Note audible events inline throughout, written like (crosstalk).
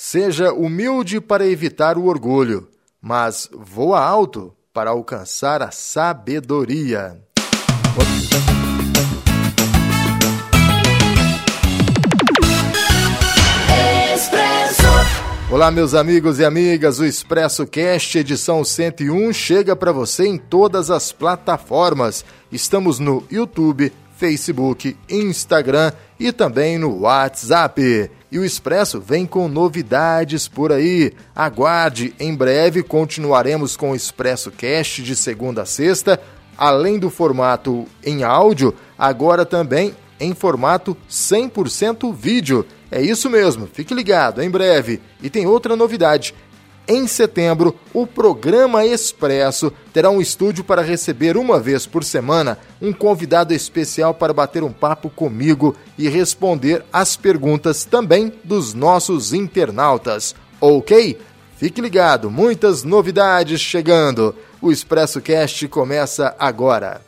Seja humilde para evitar o orgulho, mas voa alto para alcançar a sabedoria. Olá, meus amigos e amigas. O Expresso Cast edição 101 chega para você em todas as plataformas. Estamos no YouTube, Facebook, Instagram e também no WhatsApp. E o Expresso vem com novidades por aí. Aguarde, em breve continuaremos com o Expresso Cast de segunda a sexta, além do formato em áudio, agora também em formato 100% vídeo. É isso mesmo, fique ligado, em breve. E tem outra novidade. Em setembro, o programa Expresso terá um estúdio para receber uma vez por semana um convidado especial para bater um papo comigo e responder as perguntas também dos nossos internautas. Ok? Fique ligado, muitas novidades chegando. O Expresso Cast começa agora.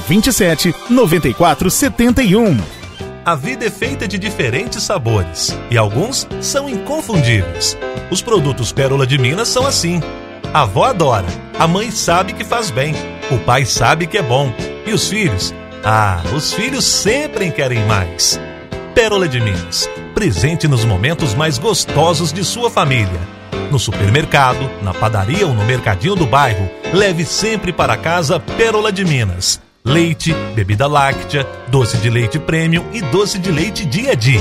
27 94 71. A vida é feita de diferentes sabores e alguns são inconfundíveis. Os produtos Pérola de Minas são assim. A avó adora, a mãe sabe que faz bem, o pai sabe que é bom e os filhos? Ah, os filhos sempre querem mais. Pérola de Minas, presente nos momentos mais gostosos de sua família. No supermercado, na padaria ou no mercadinho do bairro, leve sempre para casa Pérola de Minas leite, bebida láctea, doce de leite premium e doce de leite dia a dia.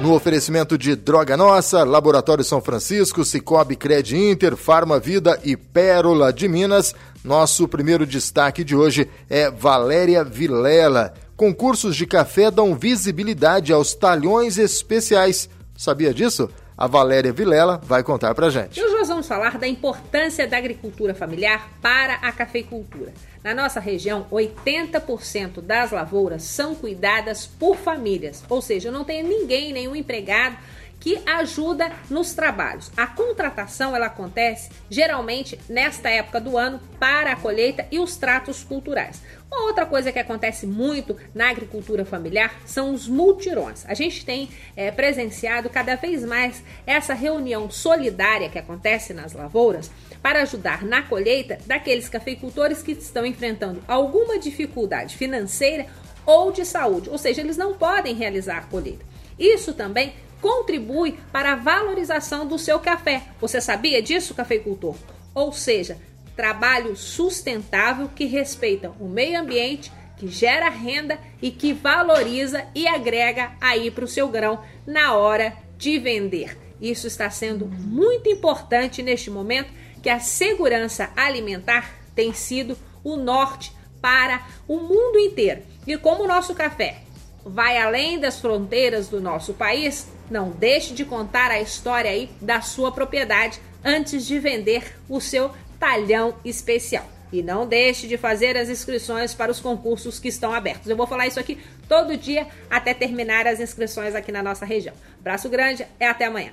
No oferecimento de Droga Nossa, Laboratório São Francisco, Cicobi Cred Inter, Farma Vida e Pérola de Minas, nosso primeiro destaque de hoje é Valéria Vilela. Concursos de café dão visibilidade aos talhões especiais. Sabia disso? A Valéria Vilela vai contar pra gente. E hoje nós vamos falar da importância da agricultura familiar para a cafeicultura. Na nossa região, 80% das lavouras são cuidadas por famílias, ou seja, não tem ninguém, nenhum empregado que ajuda nos trabalhos. A contratação ela acontece geralmente nesta época do ano para a colheita e os tratos culturais. Uma outra coisa que acontece muito na agricultura familiar são os multirões. A gente tem é, presenciado cada vez mais essa reunião solidária que acontece nas lavouras para ajudar na colheita daqueles cafeicultores que estão enfrentando alguma dificuldade financeira ou de saúde, ou seja, eles não podem realizar a colheita. Isso também contribui para a valorização do seu café. Você sabia disso, cafeicultor? Ou seja, trabalho sustentável que respeita o meio ambiente, que gera renda e que valoriza e agrega aí para o seu grão na hora de vender. Isso está sendo muito importante neste momento que a segurança alimentar tem sido o norte para o mundo inteiro. E como o nosso café vai além das fronteiras do nosso país, não deixe de contar a história aí da sua propriedade antes de vender o seu talhão especial. E não deixe de fazer as inscrições para os concursos que estão abertos. Eu vou falar isso aqui todo dia até terminar as inscrições aqui na nossa região. Braço grande e até amanhã.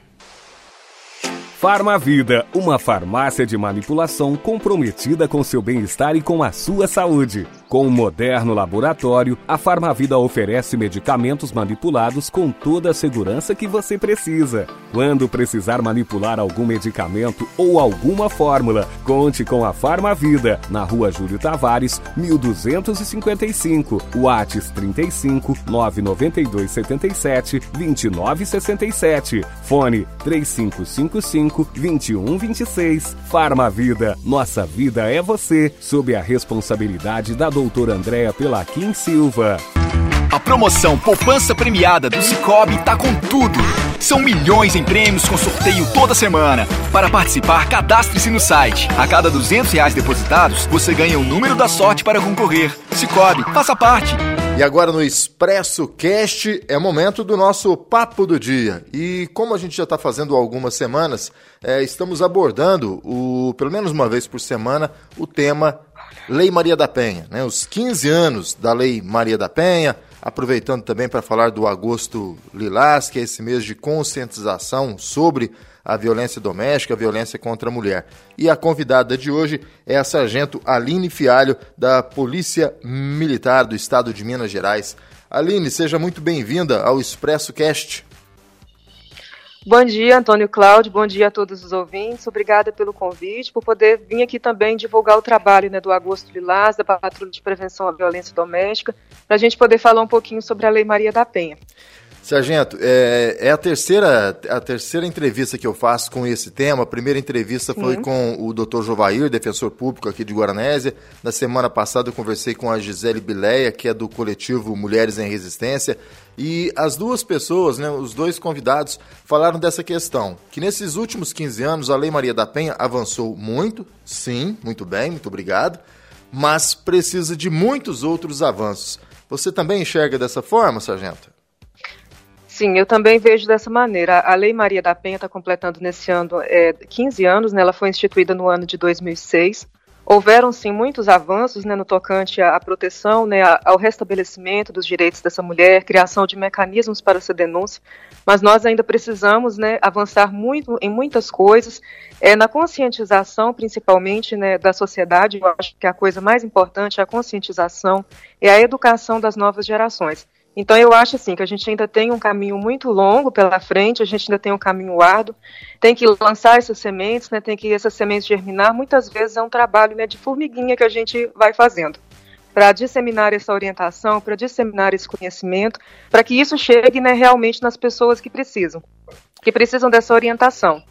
Farmavida, uma farmácia de manipulação comprometida com seu bem-estar e com a sua saúde. Com um moderno laboratório, a Farmavida oferece medicamentos manipulados com toda a segurança que você precisa. Quando precisar manipular algum medicamento ou alguma fórmula, conte com a Farmavida, na rua Júlio Tavares, 1255, Whats 35 992 77 2967, fone 3555 2126. Farmavida, nossa vida é você, sob a responsabilidade da doutora doutora Andréa Pelaquim Silva. A promoção Poupança Premiada do Cicobi tá com tudo. São milhões em prêmios com sorteio toda semana. Para participar, cadastre-se no site. A cada 200 reais depositados, você ganha o número da sorte para concorrer. Cicobi, faça parte. E agora no Expresso Cast é momento do nosso papo do dia. E como a gente já está fazendo algumas semanas, é, estamos abordando, o, pelo menos uma vez por semana, o tema Lei Maria da Penha. Né? Os 15 anos da Lei Maria da Penha, aproveitando também para falar do Agosto Lilás, que é esse mês de conscientização sobre a violência doméstica, a violência contra a mulher. E a convidada de hoje é a sargento Aline Fialho, da Polícia Militar do Estado de Minas Gerais. Aline, seja muito bem-vinda ao Expresso Cast. Bom dia, Antônio Cláudio. Bom dia a todos os ouvintes. Obrigada pelo convite, por poder vir aqui também divulgar o trabalho né, do Agosto Lilás, da Patrulha de Prevenção à Violência Doméstica, para a gente poder falar um pouquinho sobre a Lei Maria da Penha. Sargento, é, é, a, terceira, a terceira entrevista que eu faço com esse tema. A primeira entrevista foi com o Dr. Jovair, defensor público aqui de Guaranésia. Na semana passada eu conversei com a Gisele Bileia, que é do coletivo Mulheres em Resistência. E as duas pessoas, né, os dois convidados, falaram dessa questão. Que nesses últimos 15 anos a Lei Maria da Penha avançou muito, sim, muito bem, muito obrigado, mas precisa de muitos outros avanços. Você também enxerga dessa forma, Sargento? Sim, eu também vejo dessa maneira. A Lei Maria da Penha está completando nesse ano é, 15 anos, né, ela foi instituída no ano de 2006. Houveram, sim, muitos avanços né, no tocante à proteção, né, ao restabelecimento dos direitos dessa mulher, criação de mecanismos para essa denúncia, mas nós ainda precisamos né, avançar muito em muitas coisas, é, na conscientização, principalmente, né, da sociedade. Eu acho que a coisa mais importante é a conscientização e a educação das novas gerações. Então eu acho assim que a gente ainda tem um caminho muito longo pela frente, a gente ainda tem um caminho árduo, tem que lançar essas sementes, né, tem que essas sementes germinar. Muitas vezes é um trabalho né, de formiguinha que a gente vai fazendo para disseminar essa orientação, para disseminar esse conhecimento, para que isso chegue né, realmente nas pessoas que precisam, que precisam dessa orientação.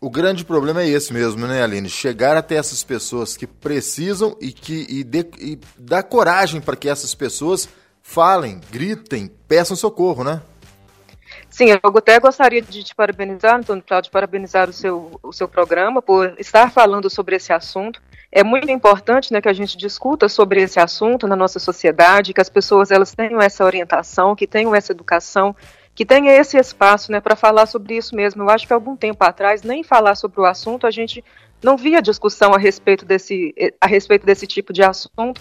O grande problema é esse mesmo, né, Aline? Chegar até essas pessoas que precisam e que e, de, e dar coragem para que essas pessoas falem, gritem, peçam socorro, né? Sim, eu até gostaria de te parabenizar, Antônio Cláudio, parabenizar o seu, o seu programa por estar falando sobre esse assunto. É muito importante né, que a gente discuta sobre esse assunto na nossa sociedade, que as pessoas elas tenham essa orientação, que tenham essa educação, que tenha esse espaço né, para falar sobre isso mesmo. Eu acho que algum tempo atrás, nem falar sobre o assunto, a gente não via discussão a respeito desse, a respeito desse tipo de assunto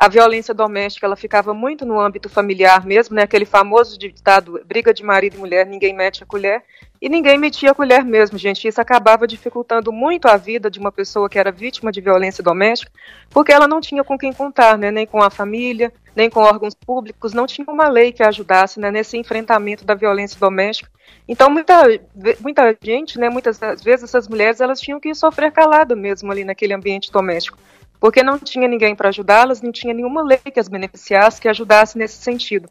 a violência doméstica ela ficava muito no âmbito familiar mesmo, né? Aquele famoso ditado briga de marido e mulher, ninguém mete a colher. E ninguém metia a colher mesmo, gente. Isso acabava dificultando muito a vida de uma pessoa que era vítima de violência doméstica, porque ela não tinha com quem contar, né? Nem com a família, nem com órgãos públicos, não tinha uma lei que ajudasse né, nesse enfrentamento da violência doméstica. Então, muita, muita gente, né, muitas vezes, essas mulheres, elas tinham que sofrer calada mesmo ali naquele ambiente doméstico porque não tinha ninguém para ajudá-las, não tinha nenhuma lei que as beneficiasse, que ajudasse nesse sentido.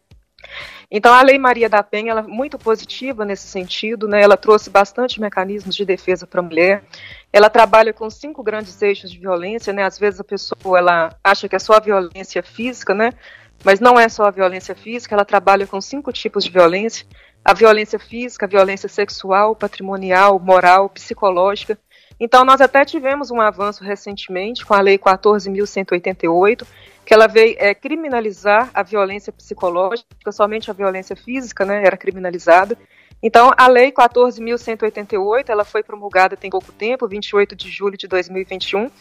Então, a Lei Maria da Penha ela é muito positiva nesse sentido, né? ela trouxe bastante mecanismos de defesa para a mulher, ela trabalha com cinco grandes eixos de violência, né? às vezes a pessoa ela acha que é só a violência física, né? mas não é só a violência física, ela trabalha com cinco tipos de violência, a violência física, a violência sexual, patrimonial, moral, psicológica, então, nós até tivemos um avanço recentemente com a Lei 14.188, que ela veio é, criminalizar a violência psicológica, somente a violência física né, era criminalizada. Então, a Lei 14.188, ela foi promulgada tem pouco tempo, 28 de julho de 2021.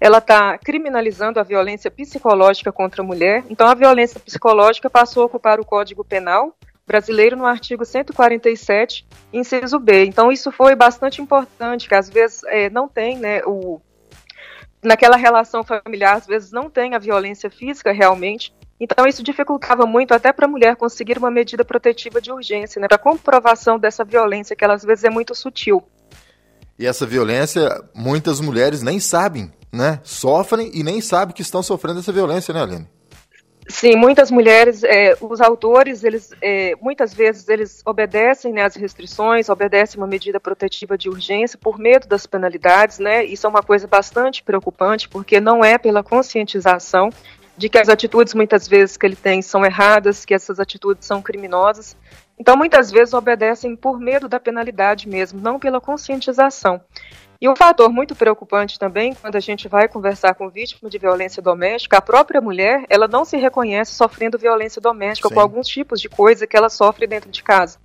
Ela está criminalizando a violência psicológica contra a mulher. Então, a violência psicológica passou a ocupar o Código Penal, brasileiro no artigo 147, inciso B. Então, isso foi bastante importante, que às vezes é, não tem, né, o, naquela relação familiar, às vezes não tem a violência física realmente. Então, isso dificultava muito até para a mulher conseguir uma medida protetiva de urgência, né, para comprovação dessa violência, que ela, às vezes é muito sutil. E essa violência, muitas mulheres nem sabem, né? Sofrem e nem sabem que estão sofrendo essa violência, né, Aline? Sim, muitas mulheres, é, os autores, eles é, muitas vezes eles obedecem né, às restrições, obedecem uma medida protetiva de urgência por medo das penalidades, né? Isso é uma coisa bastante preocupante, porque não é pela conscientização de que as atitudes muitas vezes que ele tem são erradas, que essas atitudes são criminosas. Então, muitas vezes obedecem por medo da penalidade mesmo, não pela conscientização. E um fator muito preocupante também, quando a gente vai conversar com vítima de violência doméstica, a própria mulher, ela não se reconhece sofrendo violência doméstica Sim. com alguns tipos de coisa que ela sofre dentro de casa.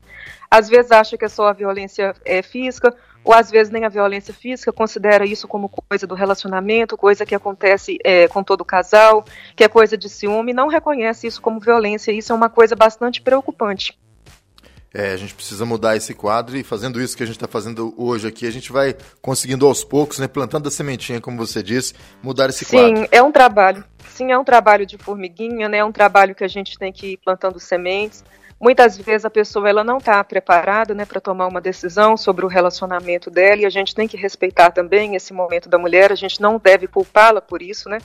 Às vezes acha que é só a violência é, física, ou às vezes nem a violência física, considera isso como coisa do relacionamento, coisa que acontece é, com todo casal, que é coisa de ciúme, não reconhece isso como violência. Isso é uma coisa bastante preocupante. É, a gente precisa mudar esse quadro e fazendo isso que a gente está fazendo hoje aqui, a gente vai conseguindo aos poucos, né, plantando a sementinha, como você disse, mudar esse Sim, quadro. Sim, é um trabalho. Sim, é um trabalho de formiguinha, né? É um trabalho que a gente tem que ir plantando sementes. Muitas vezes a pessoa ela não está preparada né, para tomar uma decisão sobre o relacionamento dela e a gente tem que respeitar também esse momento da mulher, a gente não deve culpá-la por isso, né?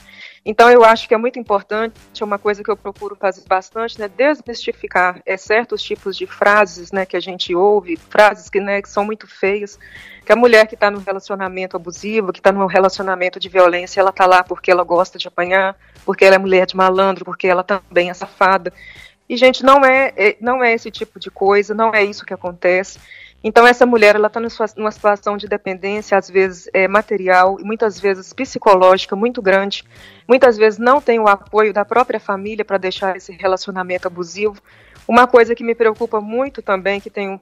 Então eu acho que é muito importante, é uma coisa que eu procuro fazer bastante, né, desmistificar é, certos tipos de frases né, que a gente ouve, frases que, né, que são muito feias, que a mulher que está no relacionamento abusivo, que está num relacionamento de violência, ela está lá porque ela gosta de apanhar, porque ela é mulher de malandro, porque ela também é safada. E, gente, não é, é, não é esse tipo de coisa, não é isso que acontece. Então, essa mulher, ela está numa situação de dependência, às vezes é, material e muitas vezes psicológica muito grande. Muitas vezes não tem o apoio da própria família para deixar esse relacionamento abusivo. Uma coisa que me preocupa muito também, que tem um,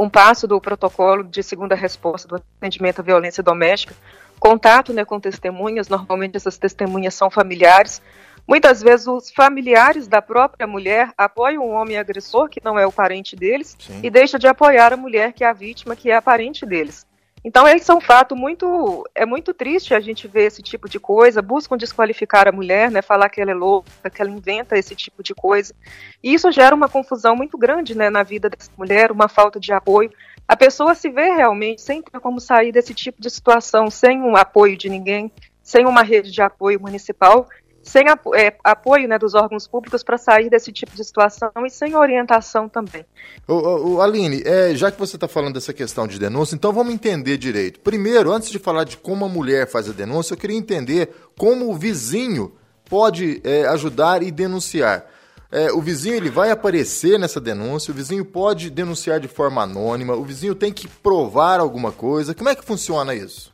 um passo do protocolo de segunda resposta do atendimento à violência doméstica, contato né, com testemunhas, normalmente essas testemunhas são familiares, Muitas vezes os familiares da própria mulher apoiam o homem agressor, que não é o parente deles, Sim. e deixa de apoiar a mulher, que é a vítima, que é a parente deles. Então, esse é um fato muito. É muito triste a gente ver esse tipo de coisa. Buscam desqualificar a mulher, né, falar que ela é louca, que ela inventa esse tipo de coisa. E isso gera uma confusão muito grande né, na vida dessa mulher, uma falta de apoio. A pessoa se vê realmente sem ter como sair desse tipo de situação, sem um apoio de ninguém, sem uma rede de apoio municipal sem apo é, apoio né, dos órgãos públicos para sair desse tipo de situação e sem orientação também. O, o Aline, é, já que você está falando dessa questão de denúncia, então vamos entender direito. Primeiro, antes de falar de como a mulher faz a denúncia, eu queria entender como o vizinho pode é, ajudar e denunciar. É, o vizinho ele vai aparecer nessa denúncia, o vizinho pode denunciar de forma anônima, o vizinho tem que provar alguma coisa. Como é que funciona isso?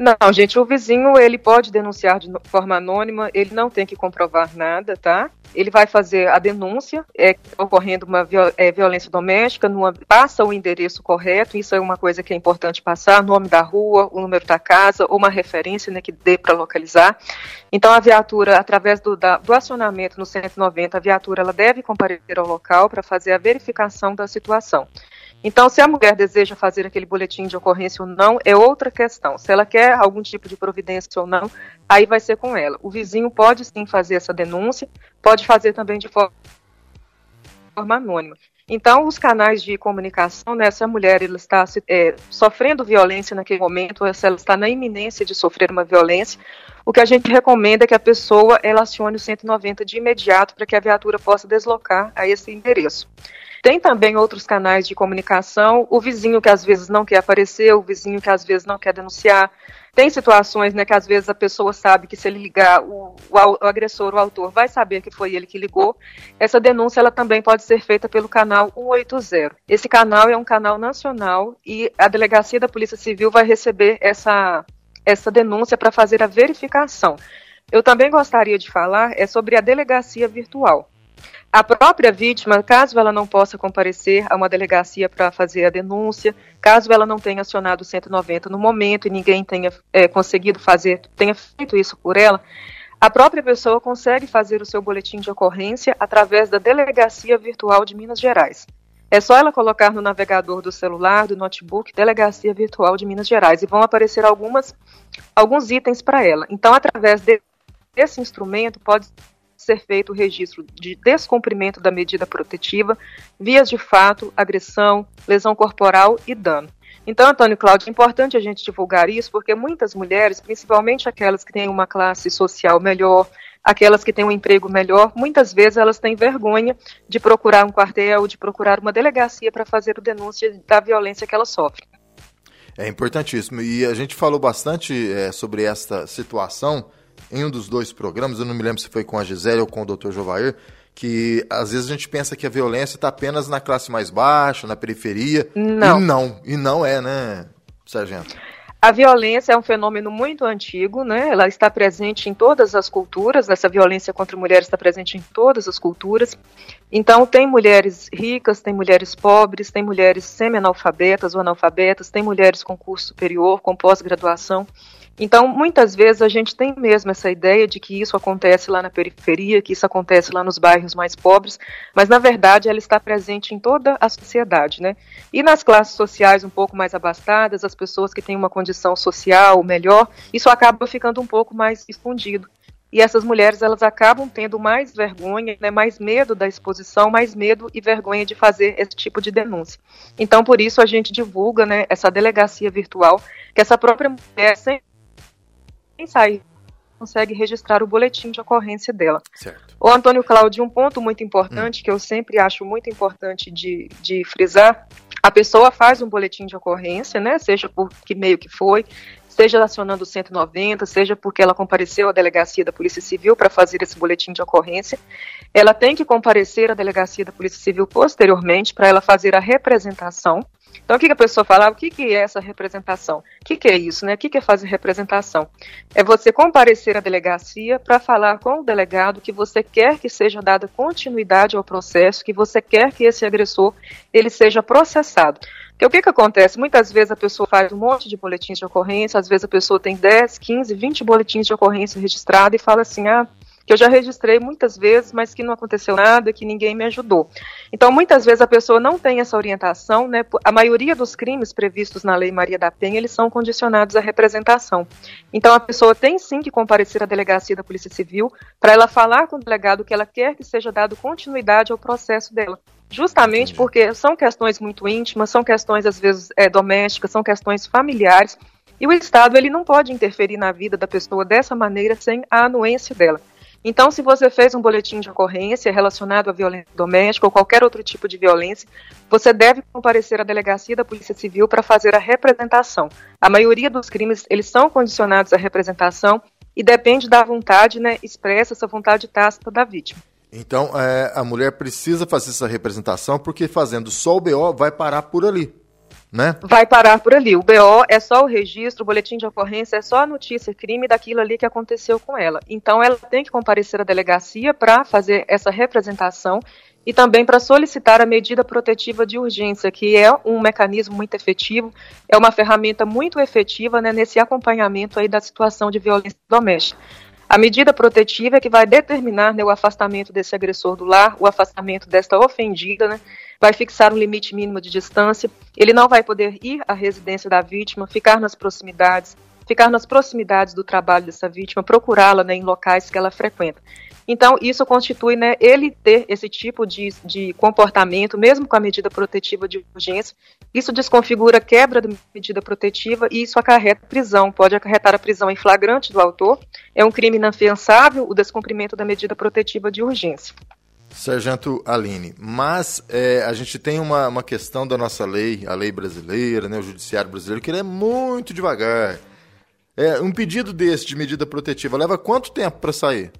Não, gente, o vizinho ele pode denunciar de forma anônima, ele não tem que comprovar nada, tá? Ele vai fazer a denúncia, é, ocorrendo uma viol é, violência doméstica, numa, passa o endereço correto, isso é uma coisa que é importante passar, nome da rua, o número da casa, ou uma referência né, que dê para localizar. Então a viatura, através do, da, do acionamento no 190, a viatura ela deve comparecer ao local para fazer a verificação da situação. Então, se a mulher deseja fazer aquele boletim de ocorrência ou não, é outra questão. Se ela quer algum tipo de providência ou não, aí vai ser com ela. O vizinho pode sim fazer essa denúncia, pode fazer também de forma anônima. Então, os canais de comunicação, né, se a mulher ela está é, sofrendo violência naquele momento, ou se ela está na iminência de sofrer uma violência, o que a gente recomenda é que a pessoa ela acione o 190 de imediato para que a viatura possa deslocar a esse endereço. Tem também outros canais de comunicação, o vizinho que às vezes não quer aparecer, o vizinho que às vezes não quer denunciar. Tem situações né, que às vezes a pessoa sabe que se ele ligar, o, o, o, agressor, o autor, vai saber que foi ele que ligou. Essa denúncia ela também pode ser feita pelo canal 180. Esse canal é um canal nacional e a Delegacia da Polícia Civil vai receber essa, essa denúncia para fazer a verificação. Eu também gostaria de falar é sobre a delegacia virtual. A própria vítima, caso ela não possa comparecer a uma delegacia para fazer a denúncia, caso ela não tenha acionado o 190 no momento e ninguém tenha é, conseguido fazer, tenha feito isso por ela, a própria pessoa consegue fazer o seu boletim de ocorrência através da Delegacia Virtual de Minas Gerais. É só ela colocar no navegador do celular, do notebook, Delegacia Virtual de Minas Gerais, e vão aparecer algumas, alguns itens para ela. Então, através desse instrumento, pode ser feito o registro de descumprimento da medida protetiva, vias de fato, agressão, lesão corporal e dano. Então, Antônio Cláudio, é importante a gente divulgar isso, porque muitas mulheres, principalmente aquelas que têm uma classe social melhor, aquelas que têm um emprego melhor, muitas vezes elas têm vergonha de procurar um quartel, de procurar uma delegacia para fazer o denúncia da violência que elas sofrem. É importantíssimo. E a gente falou bastante é, sobre esta situação em um dos dois programas, eu não me lembro se foi com a Gisele ou com o Dr. Jovair, que às vezes a gente pensa que a violência está apenas na classe mais baixa, na periferia. Não. E não, e não é, né, Sargento? A violência é um fenômeno muito antigo, né? Ela está presente em todas as culturas. Essa violência contra mulheres está presente em todas as culturas. Então, tem mulheres ricas, tem mulheres pobres, tem mulheres semi-analfabetas ou analfabetas, tem mulheres com curso superior, com pós-graduação. Então, muitas vezes a gente tem mesmo essa ideia de que isso acontece lá na periferia, que isso acontece lá nos bairros mais pobres, mas na verdade ela está presente em toda a sociedade, né? E nas classes sociais um pouco mais abastadas, as pessoas que têm uma condição social melhor, isso acaba ficando um pouco mais escondido. E essas mulheres elas acabam tendo mais vergonha, né, mais medo da exposição, mais medo e vergonha de fazer esse tipo de denúncia. Então, por isso a gente divulga, né, essa delegacia virtual, que essa própria mulher sem sair consegue registrar o boletim de ocorrência dela. Certo. O Antônio Cláudio, um ponto muito importante, hum. que eu sempre acho muito importante de, de frisar, a pessoa faz um boletim de ocorrência, né, seja por que meio que foi, seja acionando o 190, seja porque ela compareceu à delegacia da Polícia Civil para fazer esse boletim de ocorrência, ela tem que comparecer à delegacia da Polícia Civil posteriormente para ela fazer a representação então, o que, que a pessoa falava? O que, que é essa representação? O que, que é isso? Né? O que, que é fazer representação? É você comparecer à delegacia para falar com o delegado que você quer que seja dada continuidade ao processo, que você quer que esse agressor ele seja processado. Porque o que, que acontece? Muitas vezes a pessoa faz um monte de boletins de ocorrência, às vezes a pessoa tem 10, 15, 20 boletins de ocorrência registrados e fala assim: ah, que eu já registrei muitas vezes, mas que não aconteceu nada, que ninguém me ajudou. Então, muitas vezes a pessoa não tem essa orientação, né? A maioria dos crimes previstos na Lei Maria da Penha, eles são condicionados à representação. Então, a pessoa tem sim que comparecer à delegacia da Polícia Civil para ela falar com o delegado que ela quer que seja dado continuidade ao processo dela justamente porque são questões muito íntimas, são questões às vezes é, domésticas, são questões familiares, e o Estado ele não pode interferir na vida da pessoa dessa maneira sem a anuência dela. Então, se você fez um boletim de ocorrência relacionado à violência doméstica ou qualquer outro tipo de violência, você deve comparecer à delegacia da Polícia Civil para fazer a representação. A maioria dos crimes, eles são condicionados à representação e depende da vontade né, expressa, essa vontade tácita da vítima. Então, é, a mulher precisa fazer essa representação porque fazendo só o BO vai parar por ali né? Vai parar por ali. O BO é só o registro, o boletim de ocorrência é só a notícia, crime daquilo ali que aconteceu com ela. Então ela tem que comparecer à delegacia para fazer essa representação e também para solicitar a medida protetiva de urgência, que é um mecanismo muito efetivo, é uma ferramenta muito efetiva né, nesse acompanhamento aí da situação de violência doméstica. A medida protetiva é que vai determinar né, o afastamento desse agressor do lar, o afastamento desta ofendida, né, vai fixar um limite mínimo de distância, ele não vai poder ir à residência da vítima, ficar nas proximidades, ficar nas proximidades do trabalho dessa vítima, procurá-la né, em locais que ela frequenta. Então, isso constitui né, ele ter esse tipo de, de comportamento, mesmo com a medida protetiva de urgência. Isso desconfigura a quebra da medida protetiva e isso acarreta prisão, pode acarretar a prisão em flagrante do autor. É um crime inafiançável o descumprimento da medida protetiva de urgência. Sargento Aline, mas é, a gente tem uma, uma questão da nossa lei, a lei brasileira, né, o judiciário brasileiro, que ele é muito devagar. É, um pedido desse de medida protetiva leva quanto tempo para sair?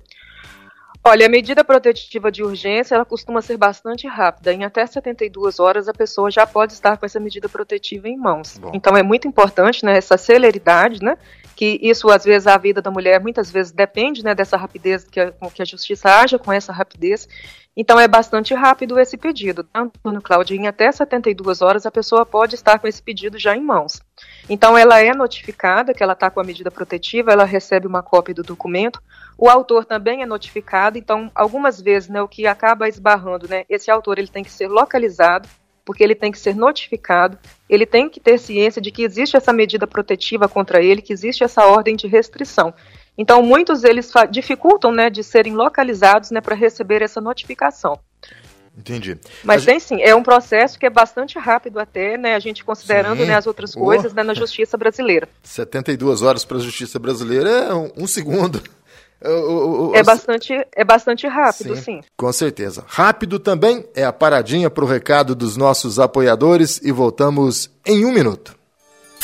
Olha, a medida protetiva de urgência, ela costuma ser bastante rápida. Em até 72 horas, a pessoa já pode estar com essa medida protetiva em mãos. Bom. Então, é muito importante né, essa celeridade, né? que isso às vezes a vida da mulher muitas vezes depende né, dessa rapidez que a, que a justiça haja com essa rapidez então é bastante rápido esse pedido. Tanto no Cláudio, em até 72 horas a pessoa pode estar com esse pedido já em mãos. Então ela é notificada que ela está com a medida protetiva, ela recebe uma cópia do documento. O autor também é notificado, então algumas vezes né, o que acaba esbarrando, né, esse autor ele tem que ser localizado, porque ele tem que ser notificado, ele tem que ter ciência de que existe essa medida protetiva contra ele, que existe essa ordem de restrição. Então, muitos deles dificultam né, de serem localizados né, para receber essa notificação. Entendi. Mas tem sim, é um processo que é bastante rápido até, né, a gente considerando né, as outras oh. coisas né, na justiça brasileira. 72 horas para a justiça brasileira é um, um segundo. É, bastante, é bastante rápido, sim, sim. Com certeza. Rápido também é a paradinha para o recado dos nossos apoiadores e voltamos em um minuto.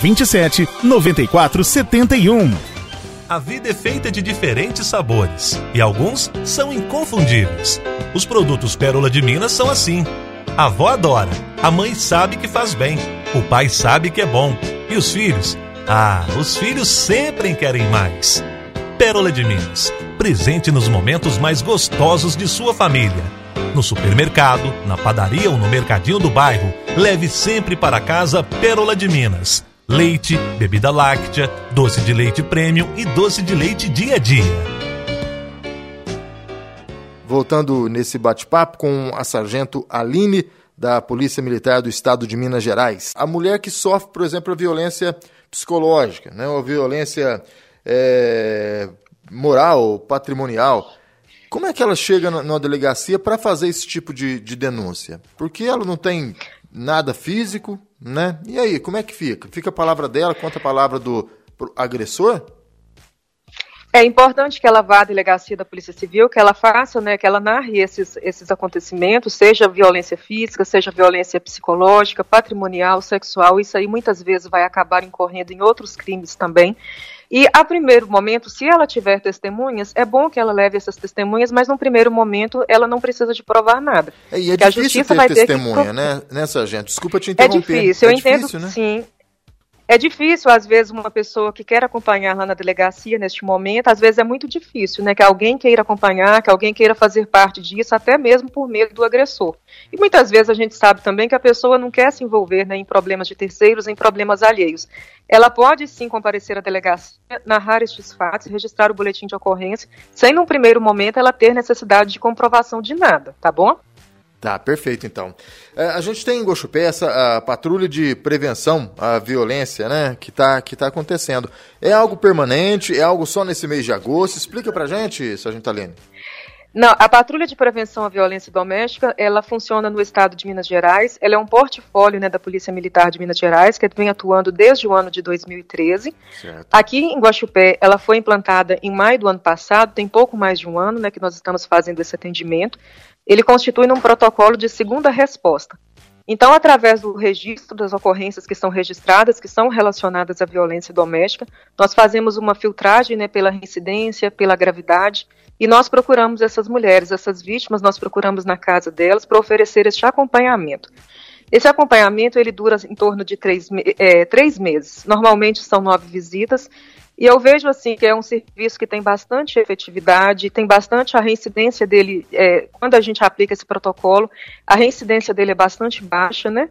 27 94 71. A vida é feita de diferentes sabores e alguns são inconfundíveis. Os produtos Pérola de Minas são assim. A avó adora, a mãe sabe que faz bem, o pai sabe que é bom e os filhos? Ah, os filhos sempre querem mais. Pérola de Minas, presente nos momentos mais gostosos de sua família. No supermercado, na padaria ou no mercadinho do bairro, leve sempre para casa Pérola de Minas leite, bebida láctea, doce de leite premium e doce de leite dia a dia. Voltando nesse bate-papo com a sargento Aline, da Polícia Militar do Estado de Minas Gerais. A mulher que sofre, por exemplo, a violência psicológica, né, ou violência é, moral, patrimonial. Como é que ela chega na, delegacia para fazer esse tipo de, de denúncia? Porque ela não tem nada físico, né? E aí, como é que fica? Fica a palavra dela contra a palavra do agressor? É importante que ela vá à delegacia da Polícia Civil, que ela faça, né, que ela narre esses, esses acontecimentos, seja violência física, seja violência psicológica, patrimonial, sexual, isso aí muitas vezes vai acabar incorrendo em outros crimes também. E a primeiro momento, se ela tiver testemunhas, é bom que ela leve essas testemunhas, mas num primeiro momento ela não precisa de provar nada. É, e é difícil ter testemunha, que... né, né, sargento? Desculpa te é interromper. É difícil, eu é entendo, difícil, né? sim. É difícil, às vezes, uma pessoa que quer acompanhar lá na delegacia neste momento, às vezes é muito difícil, né? Que alguém queira acompanhar, que alguém queira fazer parte disso, até mesmo por medo do agressor. E muitas vezes a gente sabe também que a pessoa não quer se envolver né, em problemas de terceiros, em problemas alheios. Ela pode sim comparecer à delegacia, narrar estes fatos, registrar o boletim de ocorrência, sem num primeiro momento ela ter necessidade de comprovação de nada, tá bom? Tá, perfeito então. É, a gente tem em Gochupé essa a patrulha de prevenção à violência, né, que está que tá acontecendo. É algo permanente? É algo só nesse mês de agosto? Explica pra gente, Sargento Aline. Não, a patrulha de prevenção à violência doméstica, ela funciona no estado de Minas Gerais. Ela é um portfólio né, da Polícia Militar de Minas Gerais, que vem atuando desde o ano de 2013. Certo. Aqui em Guaxupé, ela foi implantada em maio do ano passado, tem pouco mais de um ano né, que nós estamos fazendo esse atendimento ele constitui um protocolo de segunda resposta. Então, através do registro das ocorrências que são registradas, que são relacionadas à violência doméstica, nós fazemos uma filtragem né, pela reincidência, pela gravidade, e nós procuramos essas mulheres, essas vítimas, nós procuramos na casa delas para oferecer este acompanhamento. Esse acompanhamento ele dura em torno de três, é, três meses. Normalmente são nove visitas e eu vejo assim que é um serviço que tem bastante efetividade, tem bastante a reincidência dele, é, quando a gente aplica esse protocolo, a reincidência dele é bastante baixa, né?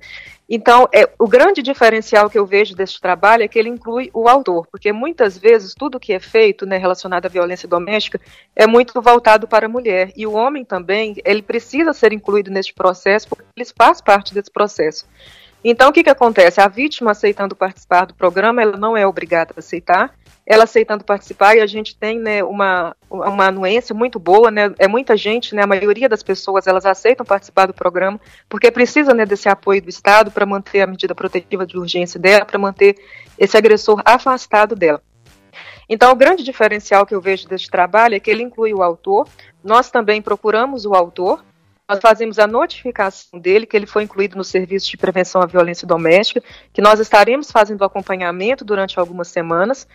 Então, é, o grande diferencial que eu vejo desse trabalho é que ele inclui o autor, porque muitas vezes tudo que é feito né, relacionado à violência doméstica é muito voltado para a mulher. E o homem também, ele precisa ser incluído neste processo, porque ele faz parte desse processo. Então, o que, que acontece? A vítima aceitando participar do programa, ela não é obrigada a aceitar, ela aceitando participar e a gente tem né, uma, uma anuência muito boa, né, é muita gente, né, a maioria das pessoas elas aceitam participar do programa porque precisa né, desse apoio do Estado para manter a medida protetiva de urgência dela, para manter esse agressor afastado dela. Então, o grande diferencial que eu vejo desse trabalho é que ele inclui o autor, nós também procuramos o autor, nós fazemos a notificação dele, que ele foi incluído no serviço de prevenção à violência doméstica, que nós estaremos fazendo acompanhamento durante algumas semanas,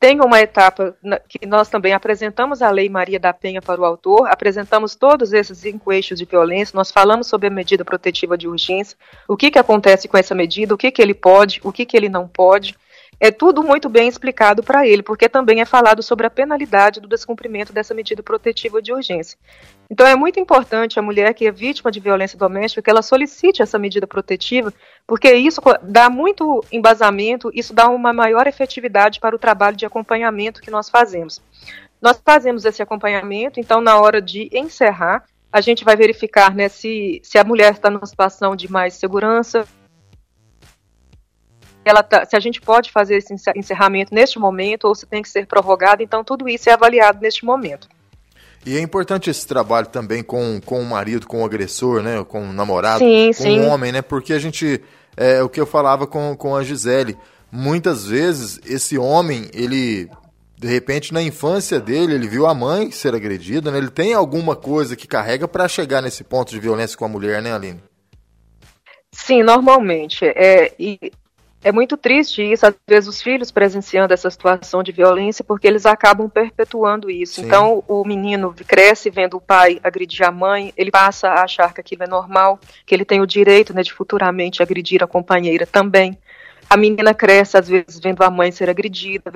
tem uma etapa que nós também apresentamos a Lei Maria da Penha para o autor, apresentamos todos esses cinco eixos de violência, nós falamos sobre a medida protetiva de urgência, o que, que acontece com essa medida, o que, que ele pode, o que, que ele não pode, é tudo muito bem explicado para ele, porque também é falado sobre a penalidade do descumprimento dessa medida protetiva de urgência. Então é muito importante a mulher que é vítima de violência doméstica que ela solicite essa medida protetiva, porque isso dá muito embasamento, isso dá uma maior efetividade para o trabalho de acompanhamento que nós fazemos. Nós fazemos esse acompanhamento, então na hora de encerrar, a gente vai verificar né, se, se a mulher está numa situação de mais segurança, ela tá, se a gente pode fazer esse encerramento neste momento ou se tem que ser prorrogado, então tudo isso é avaliado neste momento. E é importante esse trabalho também com, com o marido, com o agressor, né? Com o namorado, sim, com sim. o homem, né? Porque a gente. É o que eu falava com, com a Gisele. Muitas vezes esse homem, ele. De repente, na infância dele, ele viu a mãe ser agredida, né? Ele tem alguma coisa que carrega para chegar nesse ponto de violência com a mulher, né, Aline? Sim, normalmente. É, e é muito triste isso, às vezes, os filhos presenciando essa situação de violência, porque eles acabam perpetuando isso. Sim. Então, o menino cresce vendo o pai agredir a mãe, ele passa a achar que aquilo é normal, que ele tem o direito né, de futuramente agredir a companheira também. A menina cresce, às vezes, vendo a mãe ser agredida,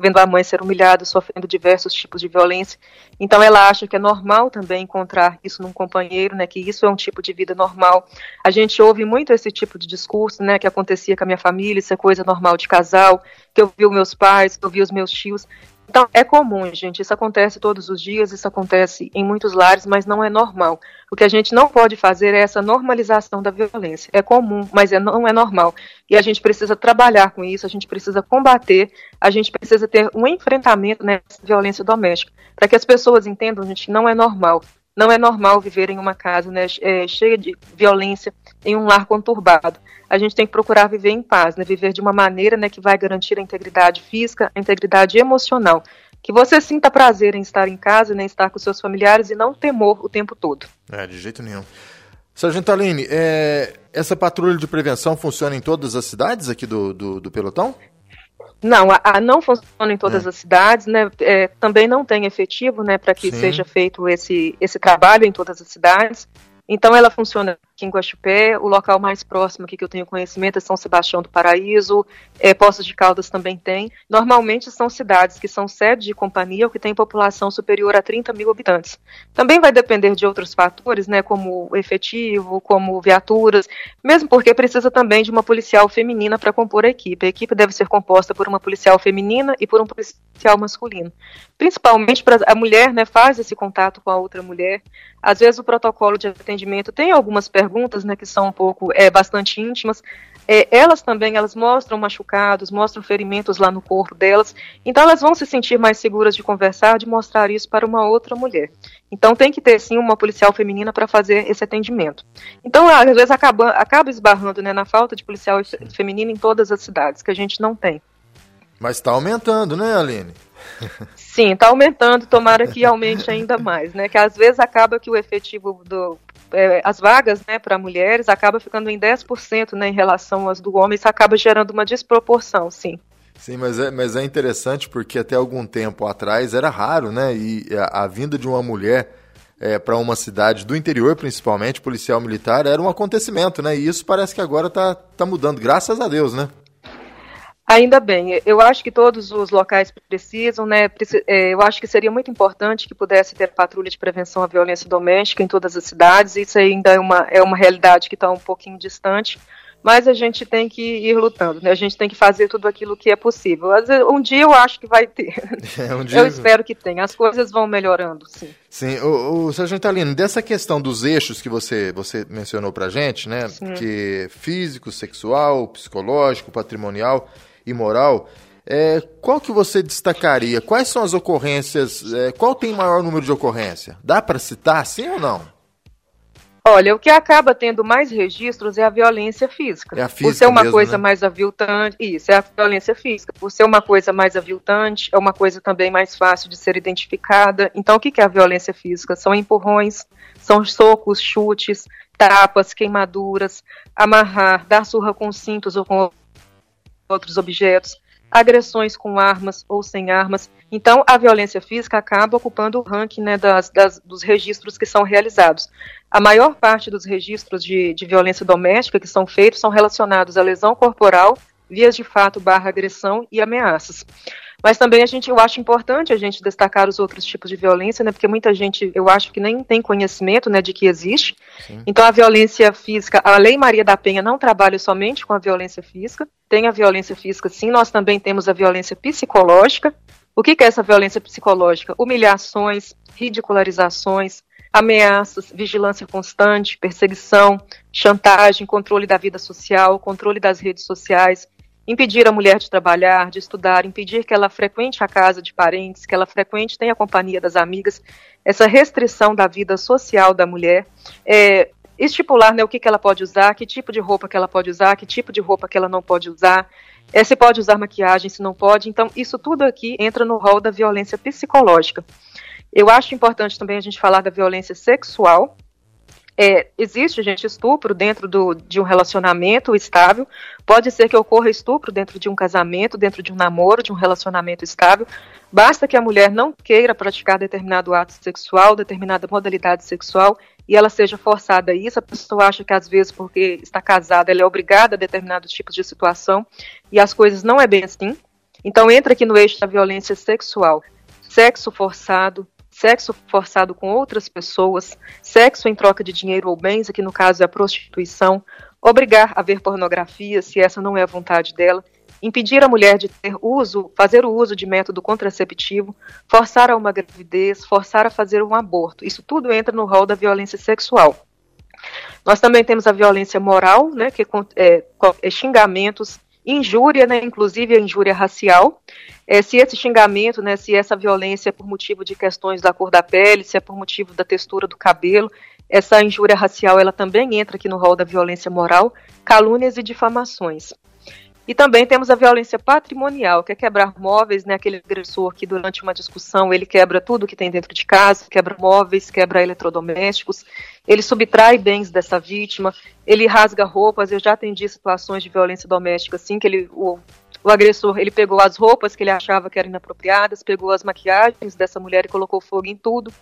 vendo a mãe ser humilhada, sofrendo diversos tipos de violência. Então, ela acha que é normal também encontrar isso num companheiro, né, que isso é um tipo de vida normal. A gente ouve muito esse tipo de discurso, né, que acontecia com a minha família, isso é coisa normal de casal, que eu vi os meus pais, que eu vi os meus tios. Então, é comum, gente. Isso acontece todos os dias, isso acontece em muitos lares, mas não é normal. O que a gente não pode fazer é essa normalização da violência. É comum, mas é, não é normal. E a gente precisa trabalhar com isso, a gente precisa combater, a gente precisa ter um enfrentamento nessa violência doméstica, para que as pessoas entendam, gente, não é normal. Não é normal viver em uma casa né, é, cheia de violência, em um lar conturbado. A gente tem que procurar viver em paz, né, viver de uma maneira né, que vai garantir a integridade física, a integridade emocional. Que você sinta prazer em estar em casa, né, estar com seus familiares e não temor o tempo todo. É, de jeito nenhum. Sargento Aline, é, essa patrulha de prevenção funciona em todas as cidades aqui do, do, do pelotão? Não, a, a, não funciona em todas é. as cidades, né? É, também não tem efetivo, né, para que Sim. seja feito esse, esse trabalho em todas as cidades. Então ela funciona aqui em Guaxupé, o local mais próximo aqui que eu tenho conhecimento é São Sebastião do Paraíso, é, Poços de Caldas também tem. Normalmente são cidades que são sede de companhia ou que têm população superior a 30 mil habitantes. Também vai depender de outros fatores, né, como efetivo, como viaturas, mesmo porque precisa também de uma policial feminina para compor a equipe. A equipe deve ser composta por uma policial feminina e por um policial masculino. Principalmente para a mulher, né, faz esse contato com a outra mulher. Às vezes o protocolo de atendimento tem algumas perguntas perguntas, né, que são um pouco é, bastante íntimas. É, elas também elas mostram machucados, mostram ferimentos lá no corpo delas. Então elas vão se sentir mais seguras de conversar, de mostrar isso para uma outra mulher. Então tem que ter sim uma policial feminina para fazer esse atendimento. Então às vezes acaba, acaba esbarrando né, na falta de policial feminina em todas as cidades que a gente não tem. Mas está aumentando, né, Aline? Sim, está aumentando, tomara que aumente ainda mais, né? Que às vezes acaba que o efetivo do é, as vagas né, para mulheres acaba ficando em 10% né, em relação às do homem, isso acaba gerando uma desproporção, sim. Sim, mas é, mas é interessante porque até algum tempo atrás era raro, né? E a, a vinda de uma mulher é, para uma cidade do interior, principalmente, policial militar, era um acontecimento, né? E isso parece que agora está tá mudando, graças a Deus, né? Ainda bem, eu acho que todos os locais precisam, né? É, eu acho que seria muito importante que pudesse ter patrulha de prevenção à violência doméstica em todas as cidades. Isso ainda é uma, é uma realidade que está um pouquinho distante, mas a gente tem que ir lutando, né? A gente tem que fazer tudo aquilo que é possível. Um dia eu acho que vai ter. (laughs) É, um dia... Eu espero que tenha. As coisas vão melhorando, sim. Sim, o, o Sargento Alino, dessa questão dos eixos que você, você mencionou pra gente, né? Sim. Que físico, sexual, psicológico, patrimonial e moral, é, qual que você destacaria? Quais são as ocorrências? É, qual tem maior número de ocorrência? Dá para citar, sim ou não? Olha, o que acaba tendo mais registros é a violência física. É a física Por ser uma mesmo, coisa né? mais aviltante, isso, é a violência física. Por ser uma coisa mais aviltante, é uma coisa também mais fácil de ser identificada. Então, o que é a violência física? São empurrões, são socos, chutes, tapas, queimaduras, amarrar, dar surra com cintos ou com outros objetos, agressões com armas ou sem armas. Então, a violência física acaba ocupando o ranking né, das, das, dos registros que são realizados. A maior parte dos registros de, de violência doméstica que são feitos são relacionados à lesão corporal, vias de fato barra agressão e ameaças. Mas também a gente, eu acho importante a gente destacar os outros tipos de violência, né? Porque muita gente, eu acho que nem tem conhecimento, né, de que existe. Sim. Então a violência física, a Lei Maria da Penha não trabalha somente com a violência física. Tem a violência física, sim. Nós também temos a violência psicológica. O que, que é essa violência psicológica? Humilhações, ridicularizações, ameaças, vigilância constante, perseguição, chantagem, controle da vida social, controle das redes sociais, impedir a mulher de trabalhar, de estudar, impedir que ela frequente a casa de parentes, que ela frequente, tenha a companhia das amigas, essa restrição da vida social da mulher, é, estipular né, o que, que ela pode usar, que tipo de roupa que ela pode usar, que tipo de roupa que ela não pode usar, é, se pode usar maquiagem, se não pode. Então, isso tudo aqui entra no rol da violência psicológica. Eu acho importante também a gente falar da violência sexual, é, existe, gente, estupro dentro do, de um relacionamento estável. Pode ser que ocorra estupro dentro de um casamento, dentro de um namoro, de um relacionamento estável. Basta que a mulher não queira praticar determinado ato sexual, determinada modalidade sexual, e ela seja forçada a isso. A pessoa acha que, às vezes, porque está casada, ela é obrigada a determinados tipos de situação, e as coisas não é bem assim. Então, entra aqui no eixo da violência sexual. Sexo forçado, sexo forçado com outras pessoas, sexo em troca de dinheiro ou bens, aqui no caso é a prostituição, obrigar a ver pornografia, se essa não é a vontade dela, impedir a mulher de ter uso, fazer o uso de método contraceptivo, forçar a uma gravidez, forçar a fazer um aborto. Isso tudo entra no rol da violência sexual. Nós também temos a violência moral, né, que é, é xingamentos, injúria, né, inclusive a injúria racial, é, se esse xingamento, né, se essa violência é por motivo de questões da cor da pele, se é por motivo da textura do cabelo, essa injúria racial ela também entra aqui no rol da violência moral, calúnias e difamações. E também temos a violência patrimonial, que é quebrar móveis, né? Aquele agressor que durante uma discussão ele quebra tudo que tem dentro de casa, quebra móveis, quebra eletrodomésticos, ele subtrai bens dessa vítima, ele rasga roupas. Eu já atendi situações de violência doméstica assim, que ele, o, o agressor ele pegou as roupas que ele achava que eram inapropriadas, pegou as maquiagens dessa mulher e colocou fogo em tudo.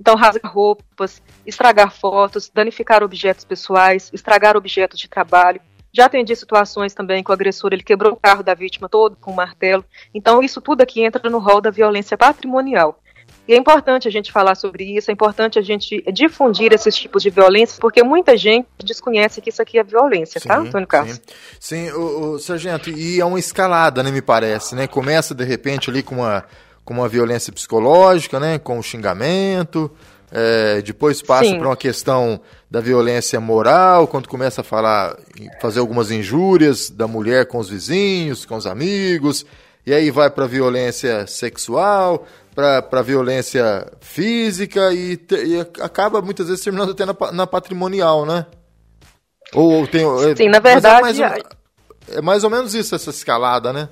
Então, rasgar roupas, estragar fotos, danificar objetos pessoais, estragar objetos de trabalho. Já atendi situações também que o agressor ele quebrou o carro da vítima todo com um martelo. Então, isso tudo aqui entra no rol da violência patrimonial. E é importante a gente falar sobre isso, é importante a gente difundir esses tipos de violência, porque muita gente desconhece que isso aqui é violência, tá, sim, tá, Antônio Carlos? Sim, sim o, o, sargento, e é uma escalada, né, me parece, né? Começa de repente ali com uma, com uma violência psicológica, né, com o xingamento, é, depois passa para uma questão da violência moral, quando começa a falar, fazer algumas injúrias da mulher com os vizinhos, com os amigos, e aí vai para violência sexual, para violência física e, e, acaba muitas vezes terminando até na, na patrimonial, né? Ou, tem. É, sim, na verdade. É mais, ou, é mais ou menos isso, essa escalada, né?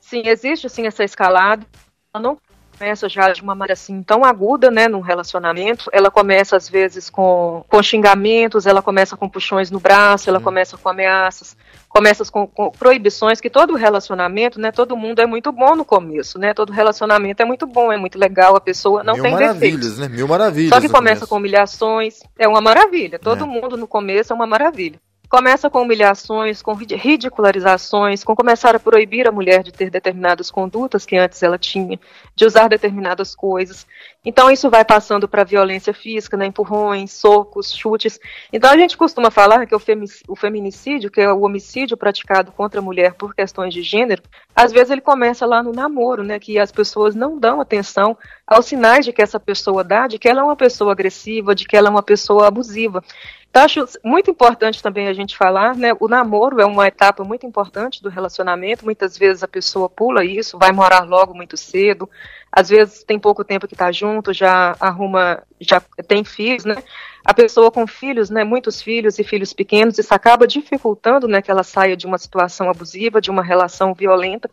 Sim, existe sim essa escalada. Ela não começa já de uma maneira assim tão aguda, né, num relacionamento. Ela começa às vezes com, com xingamentos, ela começa com puxões no braço, ela começa com ameaças, começa com, com, proibições, que todo relacionamento, né, todo mundo é muito bom no começo, né, todo relacionamento é muito bom, é muito legal, a pessoa não Mil tem maravilhas, defeitos. né, mil maravilhas. Só que começa começo. com humilhações, é uma maravilha, todo é. mundo no começo é uma maravilha. Começa com humilhações, com ridicularizações, com começar a proibir a mulher de ter determinadas condutas que antes ela tinha, de usar determinadas coisas. Então isso vai passando para violência física, né, empurrões, socos, chutes. Então a gente costuma falar que o feminicídio, que é o homicídio praticado contra a mulher por questões de gênero, às vezes ele começa lá no namoro, né, que as pessoas não dão atenção aos sinais de que essa pessoa dá, de que ela é uma pessoa agressiva, de que ela é uma pessoa abusiva. Acho muito importante também a gente falar, né? O namoro é uma etapa muito importante do relacionamento. Muitas vezes a pessoa pula isso, vai morar logo muito cedo. Às vezes tem pouco tempo que está junto, já arruma, já tem filhos, né? A pessoa com filhos, né? Muitos filhos e filhos pequenos, isso acaba dificultando, né? Que ela saia de uma situação abusiva, de uma relação violenta.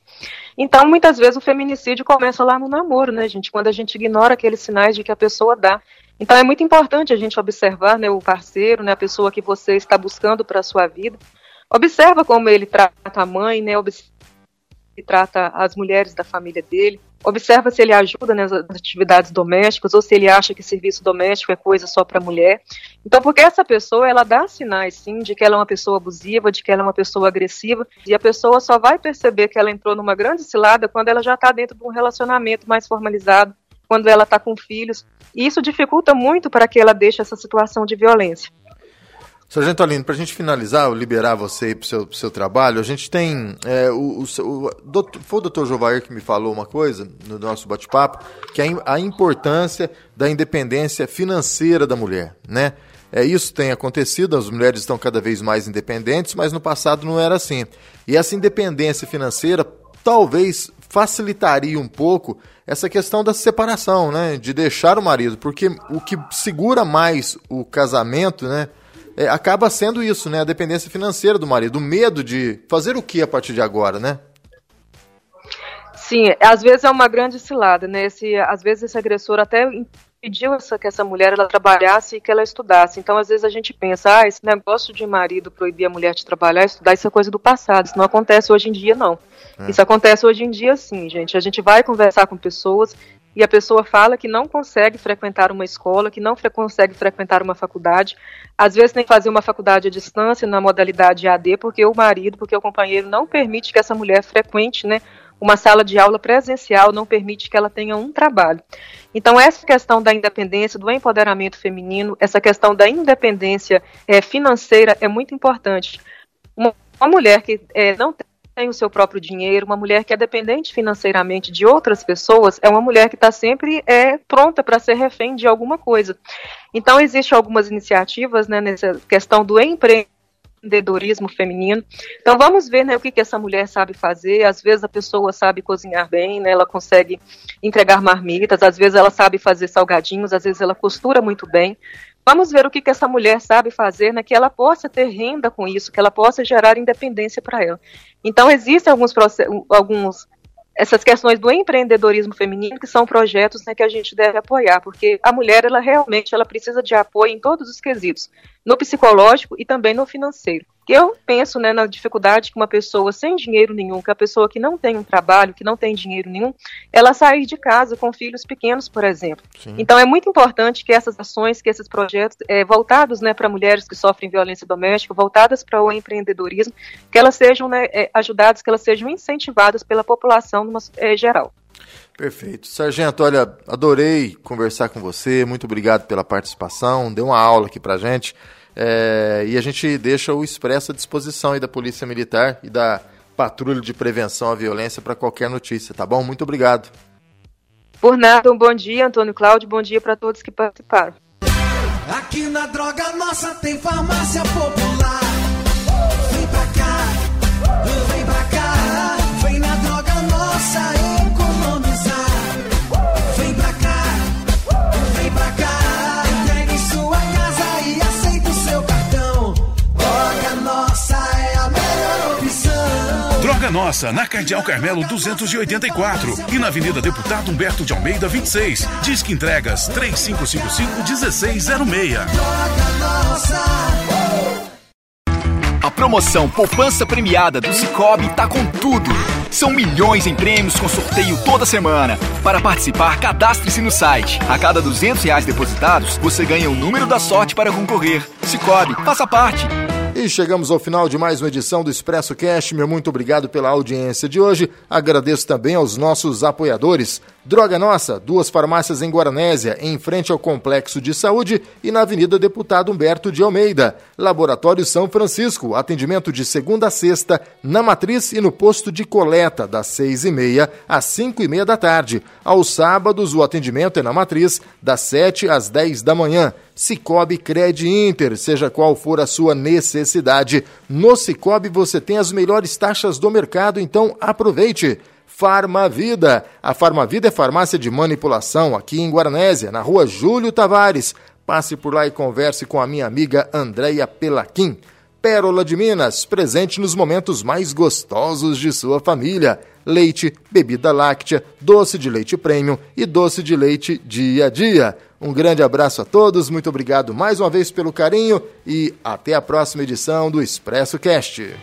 Então, muitas vezes o feminicídio começa lá no namoro, né, gente? Quando a gente ignora aqueles sinais de que a pessoa dá. Então é muito importante a gente observar né, o parceiro, né, a pessoa que você está buscando para a sua vida. Observa como ele trata a mãe, né, observa ele trata as mulheres da família dele. Observa se ele ajuda nas atividades domésticas ou se ele acha que serviço doméstico é coisa só para mulher. Então, porque essa pessoa, ela dá sinais, sim, de que ela é uma pessoa abusiva, de que ela é uma pessoa agressiva, e a pessoa só vai perceber que ela entrou numa grande cilada quando ela já está dentro de um relacionamento mais formalizado, quando ela está com filhos. E isso dificulta muito para que ela deixe essa situação de violência. Sargento Aline, para a gente finalizar, liberar você para o seu, seu trabalho, a gente tem. É, o, o, o, doutor, foi o doutor Jovair que me falou uma coisa no nosso bate-papo, que é a importância da independência financeira da mulher. Né? É, isso tem acontecido, as mulheres estão cada vez mais independentes, mas no passado não era assim. E essa independência financeira talvez facilitaria um pouco essa questão da separação, né? De deixar o marido, porque o que segura mais o casamento, né? É, acaba sendo isso, né? A dependência financeira do marido, o medo de fazer o que a partir de agora, né? Sim, às vezes é uma grande cilada, né? Esse, às vezes esse agressor até pediu essa, que essa mulher ela trabalhasse e que ela estudasse. Então, às vezes a gente pensa, ah, esse negócio de marido proibir a mulher de trabalhar, estudar, isso é coisa do passado. Isso não acontece hoje em dia, não. É. Isso acontece hoje em dia, sim, gente. A gente vai conversar com pessoas e a pessoa fala que não consegue frequentar uma escola, que não fre consegue frequentar uma faculdade, às vezes tem que fazer uma faculdade à distância na modalidade AD, porque o marido, porque o companheiro não permite que essa mulher frequente, né, uma sala de aula presencial não permite que ela tenha um trabalho. Então, essa questão da independência, do empoderamento feminino, essa questão da independência é, financeira é muito importante. Uma, uma mulher que é, não tem o seu próprio dinheiro, uma mulher que é dependente financeiramente de outras pessoas, é uma mulher que está sempre é, pronta para ser refém de alguma coisa. Então, existem algumas iniciativas né, nessa questão do empreendedorismo feminino. Então vamos ver né, o que, que essa mulher sabe fazer. Às vezes a pessoa sabe cozinhar bem, né, ela consegue entregar marmitas, às vezes ela sabe fazer salgadinhos, às vezes ela costura muito bem. Vamos ver o que, que essa mulher sabe fazer, né, que ela possa ter renda com isso, que ela possa gerar independência para ela. Então existem alguns, alguns essas questões do empreendedorismo feminino, que são projetos né, que a gente deve apoiar, porque a mulher, ela realmente ela precisa de apoio em todos os quesitos, no psicológico e também no financeiro. Eu penso né, na dificuldade que uma pessoa sem dinheiro nenhum, que a pessoa que não tem um trabalho, que não tem dinheiro nenhum, ela sair de casa com filhos pequenos, por exemplo. Sim. Então é muito importante que essas ações, que esses projetos é, voltados né, para mulheres que sofrem violência doméstica, voltadas para o empreendedorismo, que elas sejam né, é, ajudadas, que elas sejam incentivadas pela população numa, é, geral. Perfeito. Sargento, olha, adorei conversar com você, muito obrigado pela participação, deu uma aula aqui pra gente. É, e a gente deixa o expresso à disposição aí da Polícia Militar e da Patrulha de Prevenção à Violência para qualquer notícia, tá bom? Muito obrigado. Por nada, um bom dia, Antônio Cláudio, bom dia para todos que participaram. Aqui na Droga Nossa tem farmácia popular. Nossa, na Cardeal Carmelo 284 e na Avenida Deputado Humberto de Almeida 26. Disque entregas 3555 1606. A promoção Poupança Premiada do Cicobi tá com tudo. São milhões em prêmios com sorteio toda semana. Para participar, cadastre-se no site. A cada 200 reais depositados, você ganha o número da sorte para concorrer. Cicobi, faça parte. E chegamos ao final de mais uma edição do Expresso Cast. Meu muito obrigado pela audiência de hoje. Agradeço também aos nossos apoiadores. Droga Nossa, duas farmácias em Guaranésia, em frente ao Complexo de Saúde e na Avenida Deputado Humberto de Almeida. Laboratório São Francisco, atendimento de segunda a sexta, na Matriz e no posto de coleta, das seis e meia às cinco e meia da tarde. Aos sábados, o atendimento é na Matriz, das sete às dez da manhã. Cicobi Cred Inter, seja qual for a sua necessidade. No Cicobi você tem as melhores taxas do mercado, então aproveite. Farmavida. A Farmavida é farmácia de manipulação aqui em Guaranésia, na rua Júlio Tavares. Passe por lá e converse com a minha amiga Andréia Pelaquim. Pérola de Minas, presente nos momentos mais gostosos de sua família. Leite, bebida láctea, doce de leite premium e doce de leite dia a dia. Um grande abraço a todos, muito obrigado mais uma vez pelo carinho e até a próxima edição do Expresso Cast.